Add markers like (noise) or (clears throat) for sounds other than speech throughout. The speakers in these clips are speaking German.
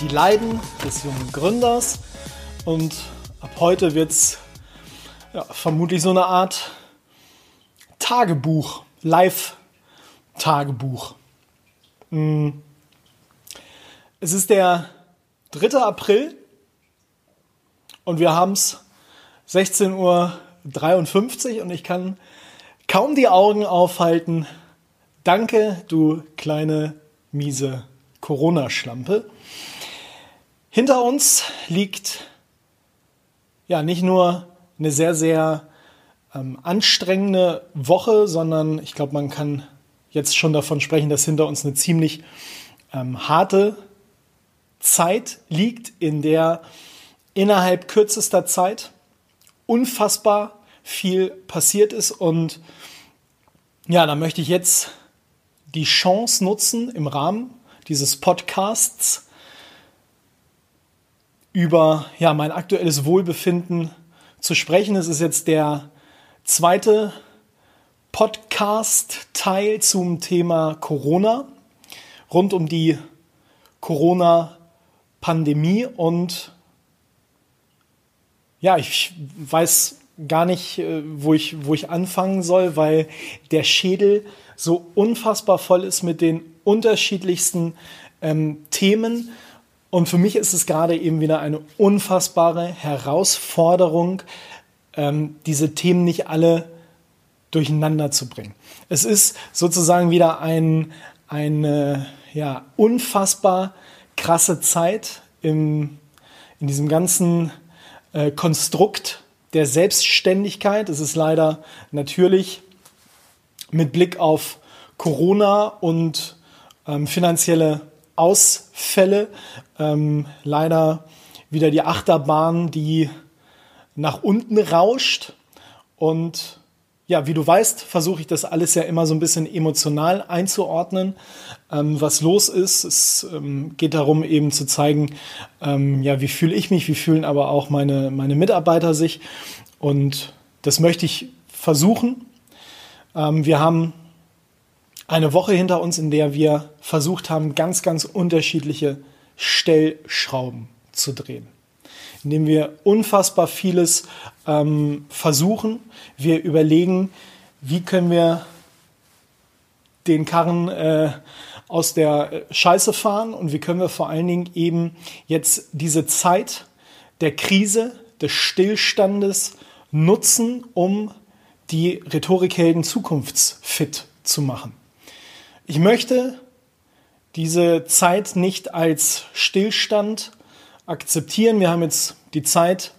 die Leiden des jungen Gründers. Und ab heute wird es ja, vermutlich so eine Art Tagebuch, Live-Tagebuch. Hm. Es ist der 3. April und wir haben es 16.53 Uhr und ich kann kaum die Augen aufhalten. Danke, du kleine, miese Corona-Schlampe. Hinter uns liegt ja nicht nur eine sehr, sehr ähm, anstrengende Woche, sondern ich glaube, man kann jetzt schon davon sprechen, dass hinter uns eine ziemlich ähm, harte Zeit liegt, in der innerhalb kürzester Zeit unfassbar viel passiert ist. Und ja, da möchte ich jetzt die Chance nutzen, im Rahmen dieses Podcasts über ja, mein aktuelles Wohlbefinden zu sprechen. Es ist jetzt der zweite Podcast-Teil zum Thema Corona, rund um die Corona-Pandemie. Und ja, ich weiß gar nicht, äh, wo ich, wo ich anfangen soll, weil der Schädel so unfassbar voll ist mit den unterschiedlichsten ähm, Themen und für mich ist es gerade eben wieder eine unfassbare Herausforderung, ähm, diese Themen nicht alle durcheinander zu bringen. Es ist sozusagen wieder ein, eine ja, unfassbar krasse Zeit im, in diesem ganzen äh, Konstrukt der Selbstständigkeit. Es ist leider natürlich mit Blick auf Corona und ähm, finanzielle Ausfälle. Ähm, leider wieder die Achterbahn, die nach unten rauscht. Und ja, wie du weißt, versuche ich das alles ja immer so ein bisschen emotional einzuordnen, ähm, was los ist. Es ähm, geht darum, eben zu zeigen, ähm, ja, wie fühle ich mich, wie fühlen aber auch meine, meine Mitarbeiter sich. Und das möchte ich versuchen. Ähm, wir haben eine Woche hinter uns, in der wir versucht haben, ganz, ganz unterschiedliche Stellschrauben zu drehen. Indem wir unfassbar vieles ähm, versuchen. Wir überlegen, wie können wir den Karren äh, aus der Scheiße fahren und wie können wir vor allen Dingen eben jetzt diese Zeit der Krise, des Stillstandes nutzen, um die Rhetorikhelden zukunftsfit zu machen. Ich möchte diese Zeit nicht als Stillstand akzeptieren. Wir haben jetzt die Zeit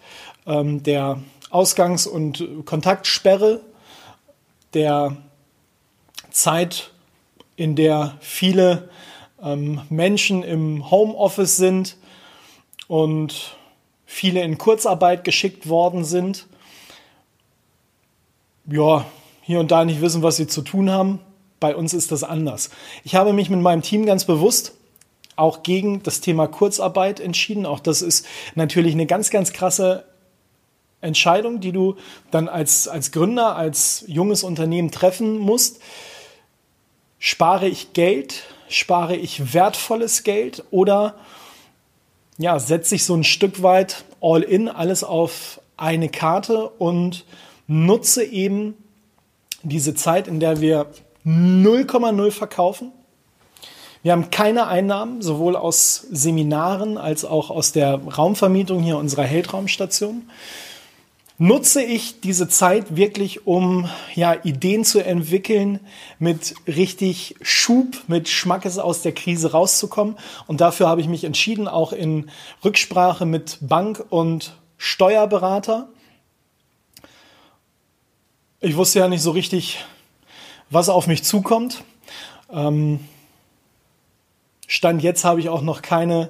ähm, der Ausgangs- und Kontaktsperre, der Zeit, in der viele ähm, Menschen im Homeoffice sind und viele in Kurzarbeit geschickt worden sind. Ja, hier und da nicht wissen, was sie zu tun haben. Bei uns ist das anders. Ich habe mich mit meinem Team ganz bewusst auch gegen das Thema Kurzarbeit entschieden. Auch das ist natürlich eine ganz, ganz krasse Entscheidung, die du dann als, als Gründer, als junges Unternehmen treffen musst. Spare ich Geld? Spare ich wertvolles Geld? Oder ja, setze ich so ein Stück weit all in, alles auf eine Karte und nutze eben diese Zeit, in der wir 0,0 verkaufen. Wir haben keine Einnahmen, sowohl aus Seminaren als auch aus der Raumvermietung hier unserer Heldraumstation. Nutze ich diese Zeit wirklich, um ja, Ideen zu entwickeln, mit richtig Schub, mit Schmackes aus der Krise rauszukommen. Und dafür habe ich mich entschieden, auch in Rücksprache mit Bank und Steuerberater. Ich wusste ja nicht so richtig, was auf mich zukommt. Ähm, Stand jetzt habe ich auch noch keine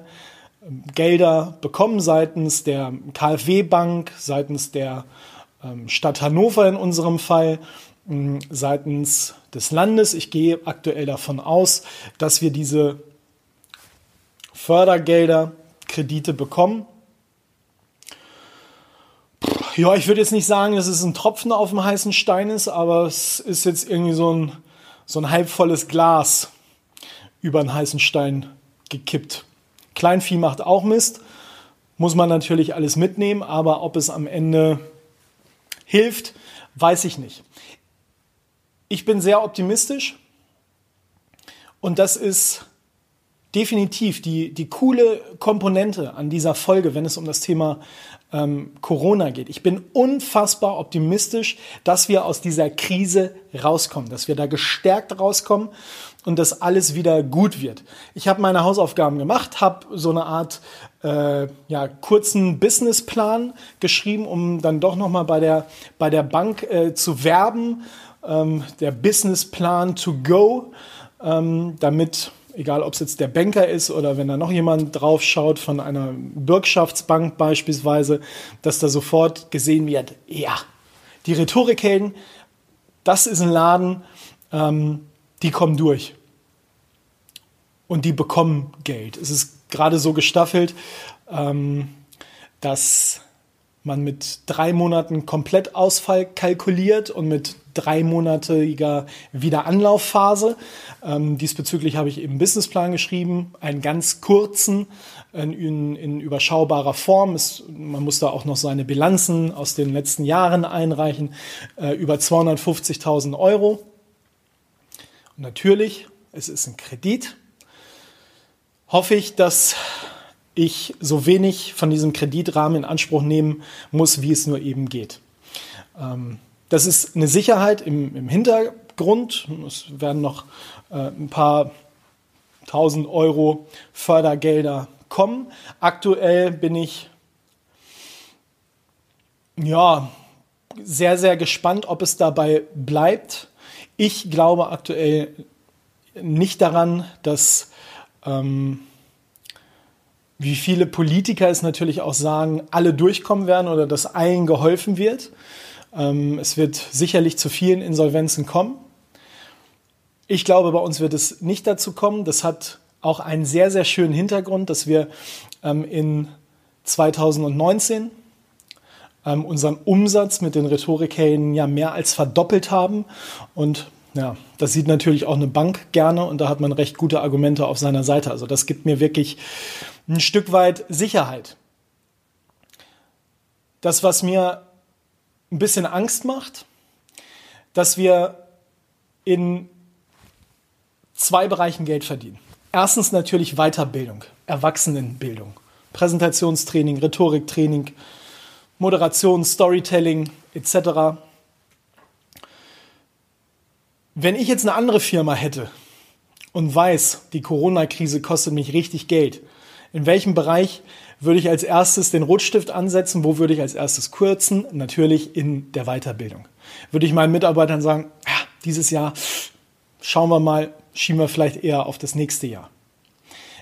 ähm, Gelder bekommen seitens der KfW Bank, seitens der ähm, Stadt Hannover in unserem Fall, ähm, seitens des Landes. Ich gehe aktuell davon aus, dass wir diese Fördergelder, Kredite bekommen. Ja, ich würde jetzt nicht sagen, dass es ein Tropfen auf dem heißen Stein ist, aber es ist jetzt irgendwie so ein, so ein halbvolles Glas über einen heißen Stein gekippt. Kleinvieh macht auch Mist, muss man natürlich alles mitnehmen, aber ob es am Ende hilft, weiß ich nicht. Ich bin sehr optimistisch und das ist definitiv die, die coole Komponente an dieser Folge, wenn es um das Thema ähm, Corona geht. Ich bin unfassbar optimistisch, dass wir aus dieser Krise rauskommen, dass wir da gestärkt rauskommen und dass alles wieder gut wird. Ich habe meine Hausaufgaben gemacht, habe so eine Art äh, ja, kurzen Businessplan geschrieben, um dann doch nochmal bei der, bei der Bank äh, zu werben. Ähm, der Businessplan to go, ähm, damit egal ob es jetzt der Banker ist oder wenn da noch jemand drauf schaut von einer Bürgschaftsbank beispielsweise, dass da sofort gesehen wird, ja, die Rhetorikhelden, das ist ein Laden, ähm, die kommen durch. Und die bekommen Geld. Es ist gerade so gestaffelt, ähm, dass man mit drei Monaten Komplettausfall kalkuliert und mit dreimonatiger Wiederanlaufphase. Ähm, diesbezüglich habe ich eben Businessplan geschrieben, einen ganz kurzen, in, in überschaubarer Form. Es, man muss da auch noch seine Bilanzen aus den letzten Jahren einreichen, äh, über 250.000 Euro. Und natürlich, es ist ein Kredit. Hoffe ich, dass ich so wenig von diesem Kreditrahmen in Anspruch nehmen muss, wie es nur eben geht. Ähm, das ist eine Sicherheit im, im Hintergrund. Es werden noch äh, ein paar tausend Euro Fördergelder kommen. Aktuell bin ich ja sehr, sehr gespannt, ob es dabei bleibt. Ich glaube aktuell nicht daran, dass ähm, wie viele Politiker es natürlich auch sagen, alle durchkommen werden oder dass allen geholfen wird. Ähm, es wird sicherlich zu vielen Insolvenzen kommen. Ich glaube, bei uns wird es nicht dazu kommen. Das hat auch einen sehr, sehr schönen Hintergrund, dass wir ähm, in 2019 ähm, unseren Umsatz mit den Rhetorikhelden ja mehr als verdoppelt haben. Und ja, das sieht natürlich auch eine Bank gerne und da hat man recht gute Argumente auf seiner Seite. Also das gibt mir wirklich ein Stück weit Sicherheit. Das, was mir ein bisschen Angst macht, dass wir in zwei Bereichen Geld verdienen. Erstens natürlich Weiterbildung, Erwachsenenbildung, Präsentationstraining, Rhetoriktraining, Moderation, Storytelling etc. Wenn ich jetzt eine andere Firma hätte und weiß, die Corona-Krise kostet mich richtig Geld, in welchem Bereich würde ich als erstes den Rotstift ansetzen? Wo würde ich als erstes kürzen? Natürlich in der Weiterbildung. Würde ich meinen Mitarbeitern sagen, ja, dieses Jahr schauen wir mal, schieben wir vielleicht eher auf das nächste Jahr.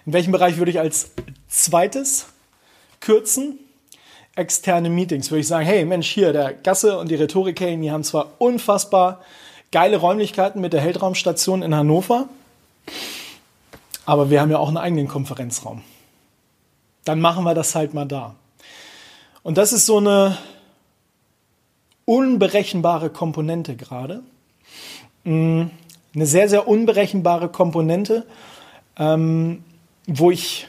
In welchem Bereich würde ich als zweites kürzen? Externe Meetings. Würde ich sagen, hey Mensch, hier der Gasse und die Rhetorik, die haben zwar unfassbar geile Räumlichkeiten mit der Heldraumstation in Hannover, aber wir haben ja auch einen eigenen Konferenzraum dann machen wir das halt mal da. Und das ist so eine unberechenbare Komponente gerade. Mm, eine sehr, sehr unberechenbare Komponente, ähm, wo ich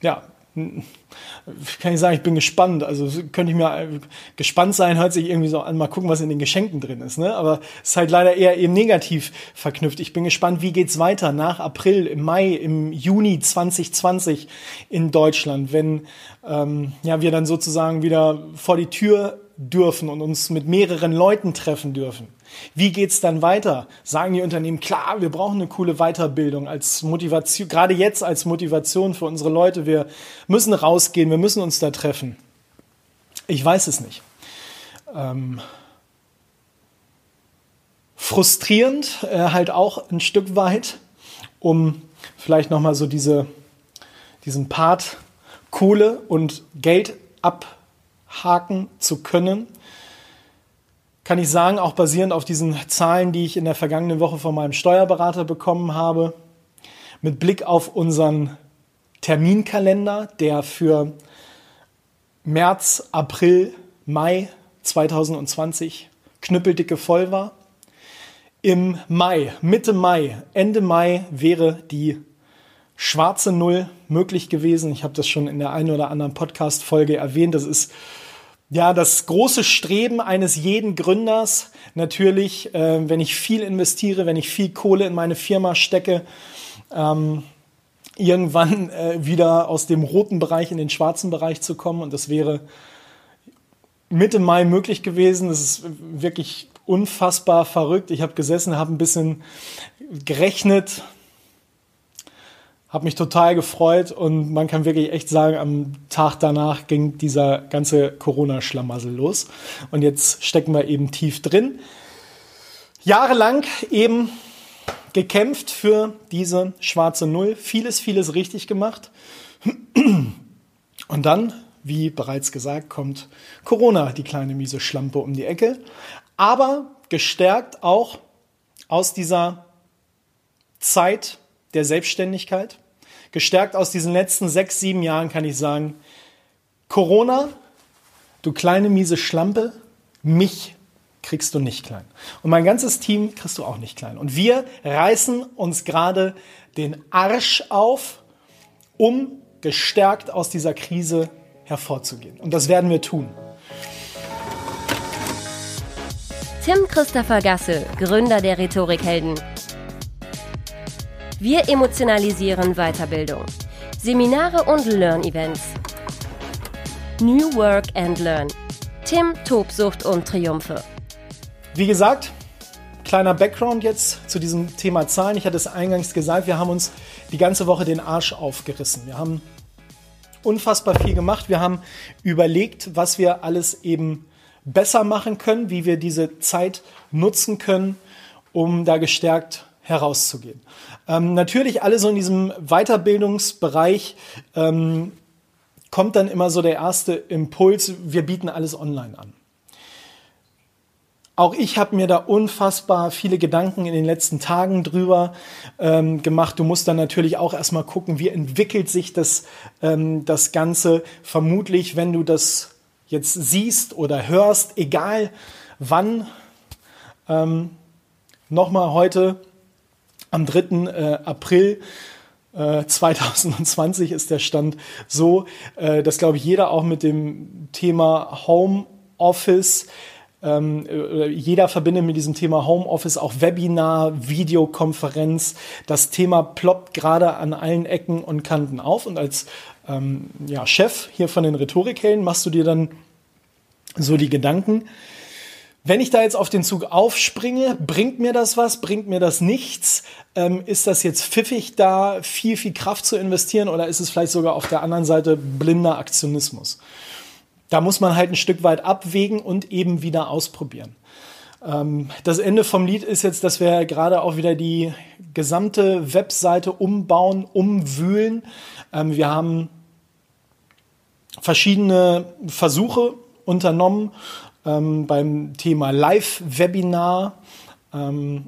ja kann ich sagen, ich bin gespannt. Also könnte ich mir äh, gespannt sein, hört sich irgendwie so an, mal gucken, was in den Geschenken drin ist. Ne? Aber es ist halt leider eher eben negativ verknüpft. Ich bin gespannt, wie geht's weiter nach April, im Mai, im Juni 2020 in Deutschland, wenn ähm, ja, wir dann sozusagen wieder vor die Tür dürfen und uns mit mehreren Leuten treffen dürfen. Wie geht's dann weiter? Sagen die Unternehmen, klar, wir brauchen eine coole Weiterbildung als Motivation, gerade jetzt als Motivation für unsere Leute. Wir müssen rausgehen, wir müssen uns da treffen. Ich weiß es nicht. Ähm, frustrierend äh, halt auch ein Stück weit, um vielleicht nochmal so diese, diesen Part Kohle und Geld abhaken zu können, kann ich sagen, auch basierend auf diesen Zahlen, die ich in der vergangenen Woche von meinem Steuerberater bekommen habe, mit Blick auf unseren Terminkalender, der für März, April, Mai 2020 knüppeldicke voll war. Im Mai, Mitte Mai, Ende Mai wäre die schwarze Null möglich gewesen. Ich habe das schon in der einen oder anderen Podcast-Folge erwähnt. Das ist ja das große Streben eines jeden Gründers. Natürlich, äh, wenn ich viel investiere, wenn ich viel Kohle in meine Firma stecke, ähm, irgendwann äh, wieder aus dem roten Bereich in den schwarzen Bereich zu kommen. Und das wäre Mitte Mai möglich gewesen. Das ist wirklich unfassbar verrückt. Ich habe gesessen, habe ein bisschen gerechnet, habe mich total gefreut und man kann wirklich echt sagen, am Tag danach ging dieser ganze Corona-Schlamassel los. Und jetzt stecken wir eben tief drin. Jahrelang eben gekämpft für diese schwarze Null, vieles, vieles richtig gemacht. Und dann, wie bereits gesagt, kommt Corona, die kleine miese Schlampe um die Ecke. Aber gestärkt auch aus dieser Zeit der Selbstständigkeit, gestärkt aus diesen letzten sechs, sieben Jahren kann ich sagen, Corona, du kleine miese Schlampe, mich kriegst du nicht klein. Und mein ganzes Team kriegst du auch nicht klein. Und wir reißen uns gerade den Arsch auf, um gestärkt aus dieser Krise hervorzugehen. Und das werden wir tun. Tim Christopher Gasse, Gründer der Rhetorikhelden. Wir emotionalisieren Weiterbildung. Seminare und Learn-Events. New Work and Learn. Tim Tobsucht und Triumphe. Wie gesagt, kleiner Background jetzt zu diesem Thema Zahlen. Ich hatte es eingangs gesagt, wir haben uns die ganze Woche den Arsch aufgerissen. Wir haben unfassbar viel gemacht. Wir haben überlegt, was wir alles eben besser machen können, wie wir diese Zeit nutzen können, um da gestärkt herauszugehen. Ähm, natürlich alles so in diesem Weiterbildungsbereich ähm, kommt dann immer so der erste Impuls, wir bieten alles online an. Auch ich habe mir da unfassbar viele Gedanken in den letzten Tagen drüber ähm, gemacht. Du musst dann natürlich auch erstmal gucken, wie entwickelt sich das, ähm, das Ganze. Vermutlich, wenn du das jetzt siehst oder hörst, egal wann, ähm, nochmal heute am 3. Äh, April 2020 äh, ist der Stand so, äh, dass, glaube ich, jeder auch mit dem Thema Home Office ähm, äh, jeder verbindet mit diesem Thema Homeoffice auch Webinar, Videokonferenz. Das Thema ploppt gerade an allen Ecken und Kanten auf. Und als ähm, ja, Chef hier von den Rhetorikhelden machst du dir dann so die Gedanken, wenn ich da jetzt auf den Zug aufspringe, bringt mir das was, bringt mir das nichts? Ähm, ist das jetzt pfiffig, da viel, viel Kraft zu investieren oder ist es vielleicht sogar auf der anderen Seite blinder Aktionismus? da muss man halt ein Stück weit abwägen und eben wieder ausprobieren. Ähm, das Ende vom Lied ist jetzt, dass wir gerade auch wieder die gesamte Webseite umbauen, umwühlen. Ähm, wir haben verschiedene Versuche unternommen ähm, beim Thema Live-Webinar.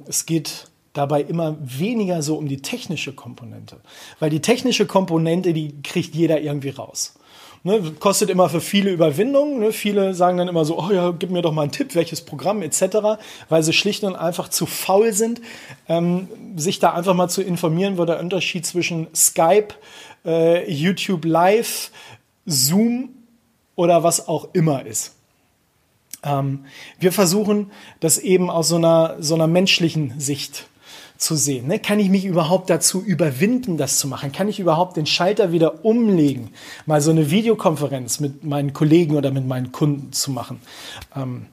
es geht dabei immer weniger so um die technische Komponente, weil die technische Komponente, die kriegt jeder irgendwie raus. Ne, kostet immer für viele Überwindung. Ne? Viele sagen dann immer so, oh ja, gib mir doch mal einen Tipp, welches Programm etc., weil sie schlicht und einfach zu faul sind, ähm, sich da einfach mal zu informieren, wo der Unterschied zwischen Skype, äh, YouTube Live, Zoom oder was auch immer ist. Ähm, wir versuchen das eben aus so einer, so einer menschlichen Sicht zu sehen. Ne? Kann ich mich überhaupt dazu überwinden, das zu machen? Kann ich überhaupt den Schalter wieder umlegen, mal so eine Videokonferenz mit meinen Kollegen oder mit meinen Kunden zu machen? Ähm,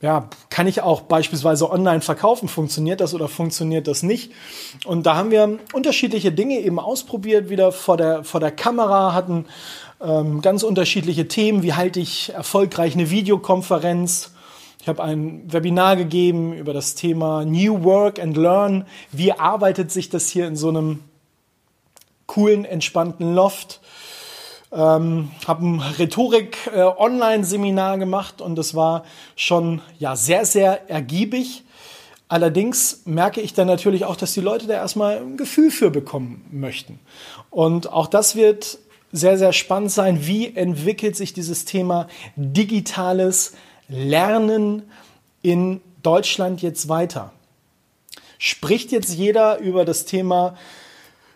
ja, kann ich auch beispielsweise online verkaufen? Funktioniert das oder funktioniert das nicht? Und da haben wir unterschiedliche Dinge eben ausprobiert, wieder vor der, vor der Kamera, hatten ähm, ganz unterschiedliche Themen. Wie halte ich erfolgreich eine Videokonferenz? Ich habe ein Webinar gegeben über das Thema New Work and Learn. Wie arbeitet sich das hier in so einem coolen, entspannten Loft. Ähm, habe ein Rhetorik-Online-Seminar äh, gemacht und das war schon ja, sehr, sehr ergiebig. Allerdings merke ich dann natürlich auch, dass die Leute da erstmal ein Gefühl für bekommen möchten. Und auch das wird sehr, sehr spannend sein. Wie entwickelt sich dieses Thema digitales Lernen in Deutschland jetzt weiter? Spricht jetzt jeder über das Thema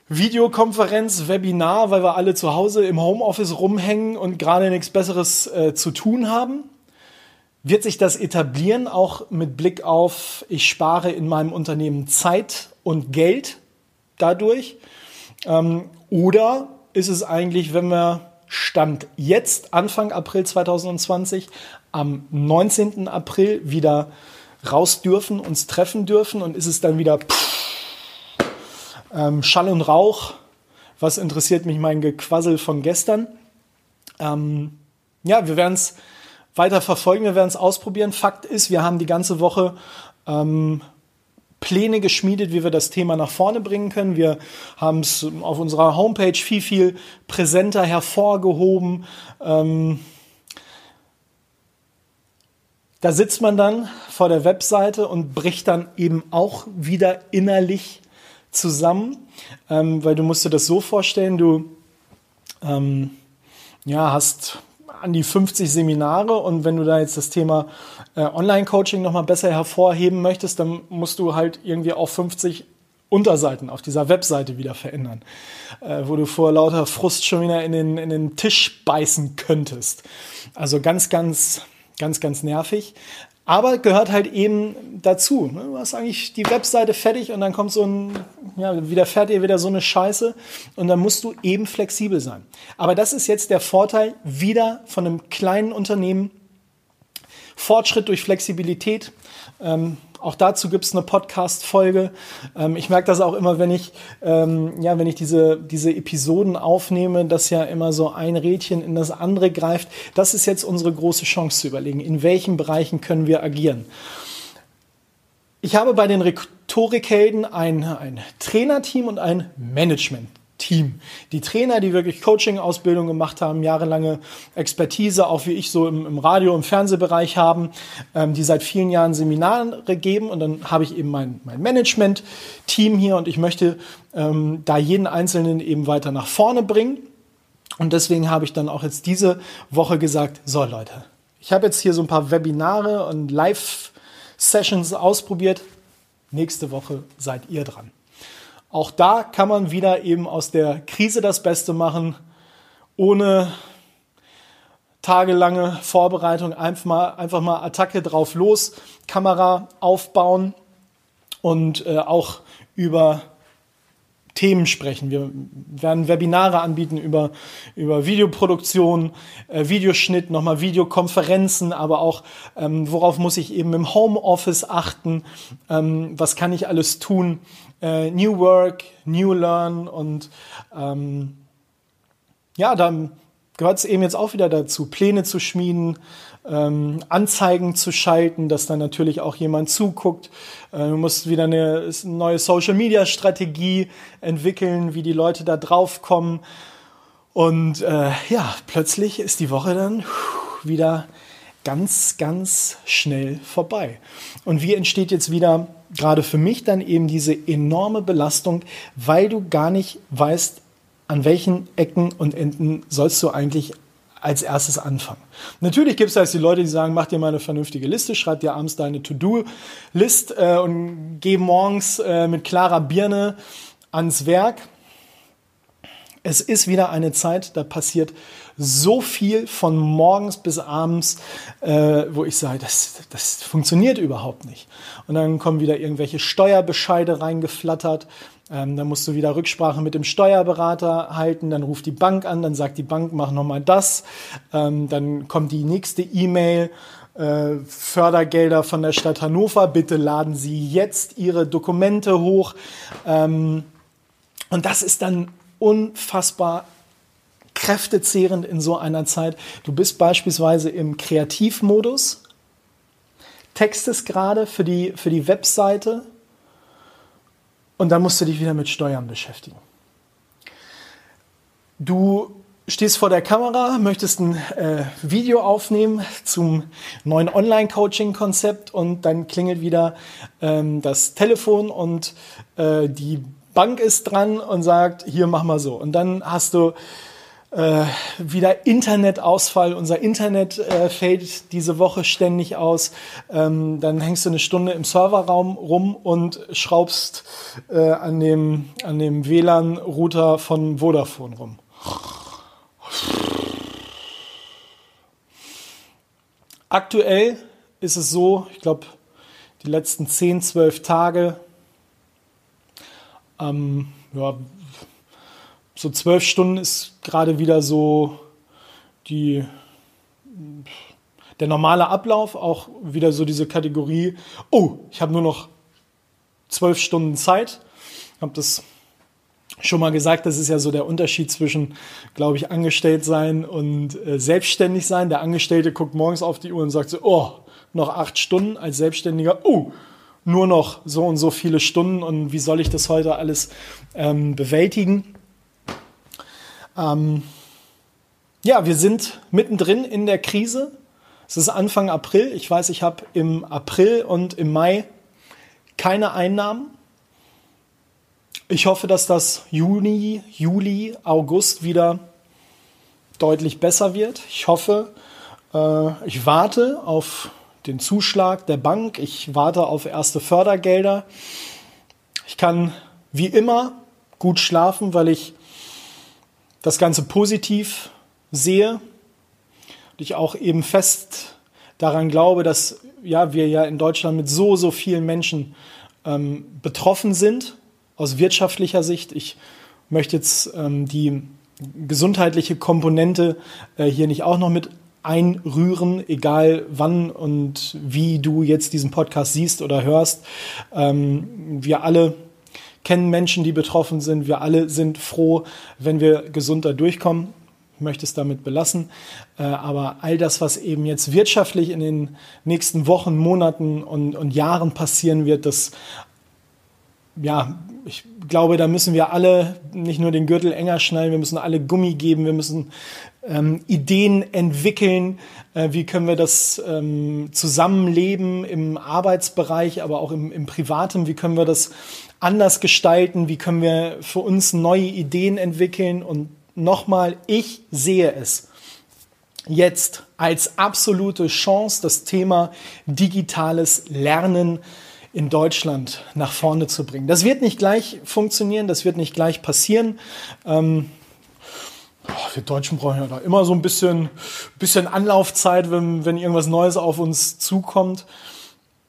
Videokonferenz, Webinar, weil wir alle zu Hause im Homeoffice rumhängen und gerade nichts Besseres äh, zu tun haben? Wird sich das etablieren, auch mit Blick auf, ich spare in meinem Unternehmen Zeit und Geld dadurch? Ähm, oder ist es eigentlich, wenn wir Stand jetzt, Anfang April 2020, am 19. April wieder raus dürfen, uns treffen dürfen und ist es dann wieder pff, ähm, Schall und Rauch? Was interessiert mich mein Gequassel von gestern? Ähm, ja, wir werden es weiter verfolgen, wir werden es ausprobieren. Fakt ist, wir haben die ganze Woche ähm, Pläne geschmiedet, wie wir das Thema nach vorne bringen können. Wir haben es auf unserer Homepage viel, viel präsenter hervorgehoben. Ähm, da sitzt man dann vor der Webseite und bricht dann eben auch wieder innerlich zusammen, ähm, weil du musst dir das so vorstellen, du ähm, ja, hast an die 50 Seminare und wenn du da jetzt das Thema äh, Online-Coaching nochmal besser hervorheben möchtest, dann musst du halt irgendwie auch 50 Unterseiten auf dieser Webseite wieder verändern, äh, wo du vor lauter Frust schon wieder in den, in den Tisch beißen könntest. Also ganz, ganz, ganz, ganz nervig. Aber gehört halt eben dazu. Ne? Du hast eigentlich die Webseite fertig und dann kommt so ein, ja, wieder fertig, wieder so eine Scheiße und dann musst du eben flexibel sein. Aber das ist jetzt der Vorteil wieder von einem kleinen Unternehmen. Fortschritt durch Flexibilität. Ähm, auch dazu gibt es eine Podcast-Folge. Ähm, ich merke das auch immer, wenn ich, ähm, ja, wenn ich diese, diese Episoden aufnehme, dass ja immer so ein Rädchen in das andere greift. Das ist jetzt unsere große Chance zu überlegen, in welchen Bereichen können wir agieren. Ich habe bei den Rhetorikhelden ein, ein Trainerteam und ein Management. Team. Die Trainer, die wirklich Coaching-Ausbildung gemacht haben, jahrelange Expertise, auch wie ich so im, im Radio- und Fernsehbereich haben, ähm, die seit vielen Jahren Seminare geben. Und dann habe ich eben mein, mein Management-Team hier und ich möchte ähm, da jeden Einzelnen eben weiter nach vorne bringen. Und deswegen habe ich dann auch jetzt diese Woche gesagt, so Leute, ich habe jetzt hier so ein paar Webinare und Live-Sessions ausprobiert. Nächste Woche seid ihr dran. Auch da kann man wieder eben aus der Krise das Beste machen, ohne tagelange Vorbereitung, einfach mal, einfach mal Attacke drauf los, Kamera aufbauen und äh, auch über Themen sprechen. Wir werden Webinare anbieten über, über Videoproduktion, äh, Videoschnitt, nochmal Videokonferenzen, aber auch, ähm, worauf muss ich eben im Homeoffice achten, ähm, was kann ich alles tun, äh, New Work, New Learn und ähm, ja, dann gehört es eben jetzt auch wieder dazu, Pläne zu schmieden, ähm, Anzeigen zu schalten, dass dann natürlich auch jemand zuguckt. Äh, du musst wieder eine, eine neue Social-Media-Strategie entwickeln, wie die Leute da drauf kommen. Und äh, ja, plötzlich ist die Woche dann wieder ganz, ganz schnell vorbei. Und wie entsteht jetzt wieder gerade für mich dann eben diese enorme Belastung, weil du gar nicht weißt, an welchen Ecken und Enden sollst du eigentlich als erstes anfangen. Natürlich gibt es da jetzt die Leute, die sagen, mach dir mal eine vernünftige Liste, schreib dir abends deine To-Do-List äh, und geh morgens äh, mit klarer Birne ans Werk. Es ist wieder eine Zeit, da passiert so viel von morgens bis abends, äh, wo ich sage, das, das funktioniert überhaupt nicht. Und dann kommen wieder irgendwelche Steuerbescheide reingeflattert. Ähm, dann musst du wieder Rücksprache mit dem Steuerberater halten, dann ruft die Bank an, dann sagt die Bank, mach nochmal das. Ähm, dann kommt die nächste E-Mail, äh, Fördergelder von der Stadt Hannover, bitte laden Sie jetzt Ihre Dokumente hoch. Ähm, und das ist dann unfassbar kräftezehrend in so einer Zeit. Du bist beispielsweise im Kreativmodus, textest gerade für die, für die Webseite und dann musst du dich wieder mit Steuern beschäftigen. du stehst vor der Kamera, möchtest ein äh, Video aufnehmen zum neuen Online-Coaching-Konzept und dann klingelt wieder ähm, das Telefon und äh, die Bank ist dran und sagt, hier mach mal so. Und dann hast du äh, wieder Internetausfall. Unser Internet äh, fällt diese Woche ständig aus. Ähm, dann hängst du eine Stunde im Serverraum rum und schraubst äh, an dem, an dem WLAN-Router von Vodafone rum. Aktuell ist es so, ich glaube, die letzten 10, 12 Tage, ähm, ja, so zwölf Stunden ist gerade wieder so die, der normale Ablauf, auch wieder so diese Kategorie, oh, ich habe nur noch zwölf Stunden Zeit. Ich habe das schon mal gesagt, das ist ja so der Unterschied zwischen, glaube ich, angestellt sein und äh, selbstständig sein. Der Angestellte guckt morgens auf die Uhr und sagt so, oh, noch acht Stunden. Als Selbstständiger, oh, nur noch so und so viele Stunden und wie soll ich das heute alles ähm, bewältigen? Ähm, ja, wir sind mittendrin in der Krise. Es ist Anfang April. Ich weiß, ich habe im April und im Mai keine Einnahmen. Ich hoffe, dass das Juni, Juli, August wieder deutlich besser wird. Ich hoffe, äh, ich warte auf den Zuschlag der Bank. Ich warte auf erste Fördergelder. Ich kann wie immer gut schlafen, weil ich das Ganze positiv sehe und ich auch eben fest daran glaube, dass ja, wir ja in Deutschland mit so, so vielen Menschen ähm, betroffen sind, aus wirtschaftlicher Sicht. Ich möchte jetzt ähm, die gesundheitliche Komponente äh, hier nicht auch noch mit einrühren, egal wann und wie du jetzt diesen Podcast siehst oder hörst. Ähm, wir alle kennen Menschen, die betroffen sind. Wir alle sind froh, wenn wir gesund da durchkommen. Ich möchte es damit belassen. Äh, aber all das, was eben jetzt wirtschaftlich in den nächsten Wochen, Monaten und, und Jahren passieren wird, das ja, ich glaube, da müssen wir alle nicht nur den Gürtel enger schnallen, wir müssen alle Gummi geben, wir müssen ähm, Ideen entwickeln, äh, wie können wir das ähm, Zusammenleben im Arbeitsbereich, aber auch im, im Privaten, wie können wir das anders gestalten, wie können wir für uns neue Ideen entwickeln. Und nochmal, ich sehe es jetzt als absolute Chance, das Thema digitales Lernen in Deutschland nach vorne zu bringen. Das wird nicht gleich funktionieren, das wird nicht gleich passieren. Ähm, wir Deutschen brauchen ja da immer so ein bisschen, bisschen Anlaufzeit, wenn, wenn irgendwas Neues auf uns zukommt.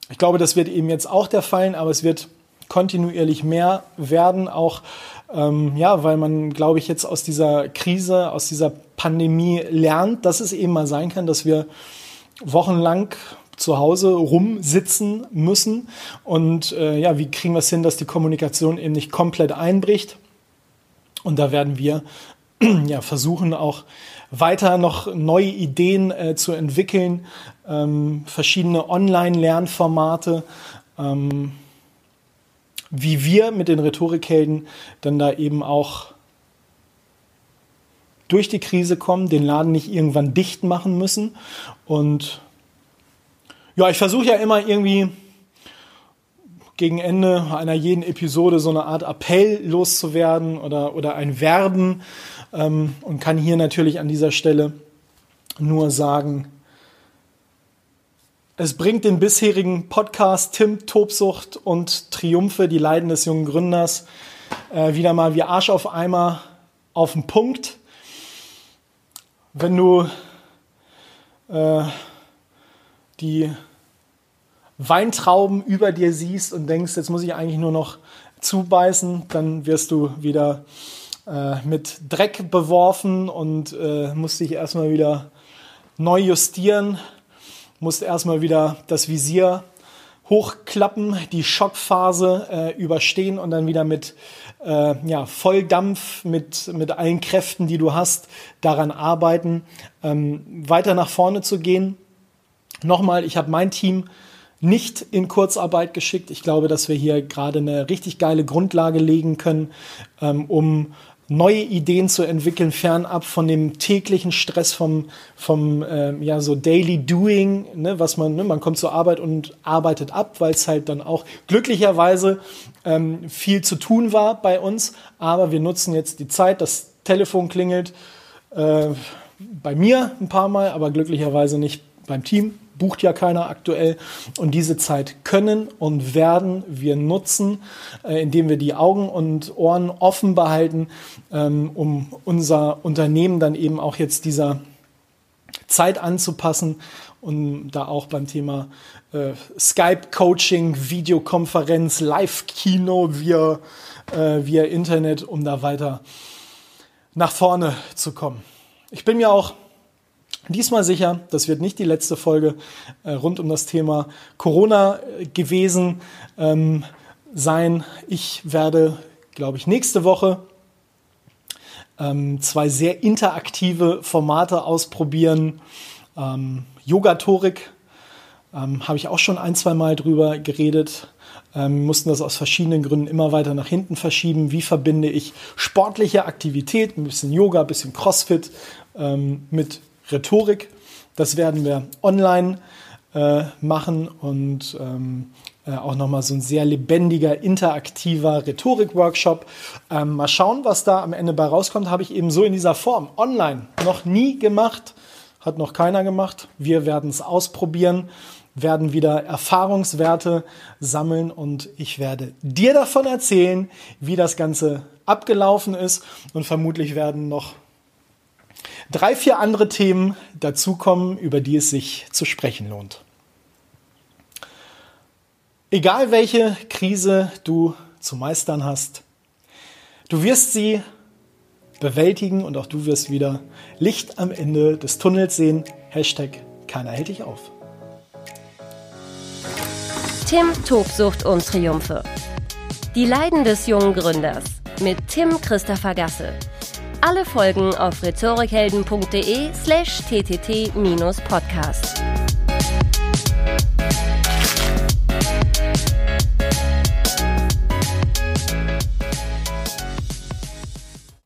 Ich glaube, das wird eben jetzt auch der Fall, aber es wird kontinuierlich mehr werden, auch ähm, ja, weil man, glaube ich, jetzt aus dieser Krise, aus dieser Pandemie lernt, dass es eben mal sein kann, dass wir wochenlang zu Hause rumsitzen müssen. Und äh, ja, wie kriegen wir es hin, dass die Kommunikation eben nicht komplett einbricht? Und da werden wir (clears throat) ja, versuchen auch weiter noch neue Ideen äh, zu entwickeln, ähm, verschiedene Online-Lernformate. Ähm, wie wir mit den Rhetorikhelden dann da eben auch durch die Krise kommen, den Laden nicht irgendwann dicht machen müssen. Und ja, ich versuche ja immer irgendwie gegen Ende einer jeden Episode so eine Art Appell loszuwerden oder, oder ein Werben ähm, und kann hier natürlich an dieser Stelle nur sagen, es bringt den bisherigen Podcast Tim Tobsucht und Triumphe, die Leiden des jungen Gründers, äh, wieder mal wie Arsch auf Eimer auf den Punkt. Wenn du äh, die Weintrauben über dir siehst und denkst, jetzt muss ich eigentlich nur noch zubeißen, dann wirst du wieder äh, mit Dreck beworfen und äh, musst dich erstmal wieder neu justieren musste erstmal wieder das Visier hochklappen, die Schockphase äh, überstehen und dann wieder mit äh, ja, Volldampf, mit, mit allen Kräften, die du hast, daran arbeiten, ähm, weiter nach vorne zu gehen. Nochmal, ich habe mein Team nicht in Kurzarbeit geschickt. Ich glaube, dass wir hier gerade eine richtig geile Grundlage legen können, ähm, um neue Ideen zu entwickeln, fernab von dem täglichen Stress vom, vom äh, ja, so Daily Doing, ne, was man, ne, man kommt zur Arbeit und arbeitet ab, weil es halt dann auch glücklicherweise ähm, viel zu tun war bei uns. Aber wir nutzen jetzt die Zeit, das Telefon klingelt äh, bei mir ein paar Mal, aber glücklicherweise nicht beim Team bucht ja keiner aktuell. Und diese Zeit können und werden wir nutzen, äh, indem wir die Augen und Ohren offen behalten, ähm, um unser Unternehmen dann eben auch jetzt dieser Zeit anzupassen und da auch beim Thema äh, Skype-Coaching, Videokonferenz, Live-Kino via, äh, via Internet, um da weiter nach vorne zu kommen. Ich bin mir auch Diesmal sicher, das wird nicht die letzte Folge äh, rund um das Thema Corona äh, gewesen ähm, sein. Ich werde, glaube ich, nächste Woche ähm, zwei sehr interaktive Formate ausprobieren. Ähm, Yogatorik ähm, habe ich auch schon ein, zwei Mal drüber geredet. Ähm, mussten das aus verschiedenen Gründen immer weiter nach hinten verschieben. Wie verbinde ich sportliche Aktivität, ein bisschen Yoga, ein bisschen Crossfit ähm, mit Rhetorik. Das werden wir online äh, machen und ähm, äh, auch nochmal so ein sehr lebendiger, interaktiver Rhetorik-Workshop. Ähm, mal schauen, was da am Ende bei rauskommt. Habe ich eben so in dieser Form online noch nie gemacht. Hat noch keiner gemacht. Wir werden es ausprobieren, werden wieder Erfahrungswerte sammeln und ich werde dir davon erzählen, wie das Ganze abgelaufen ist und vermutlich werden noch drei, vier andere Themen dazukommen, über die es sich zu sprechen lohnt. Egal welche Krise du zu meistern hast, du wirst sie bewältigen und auch du wirst wieder Licht am Ende des Tunnels sehen. Hashtag keiner hält dich auf. Tim Tobsucht und Triumphe. Die Leiden des jungen Gründers mit Tim Christopher Gasse. Alle Folgen auf rhetorikhelden.de slash ttt-podcast.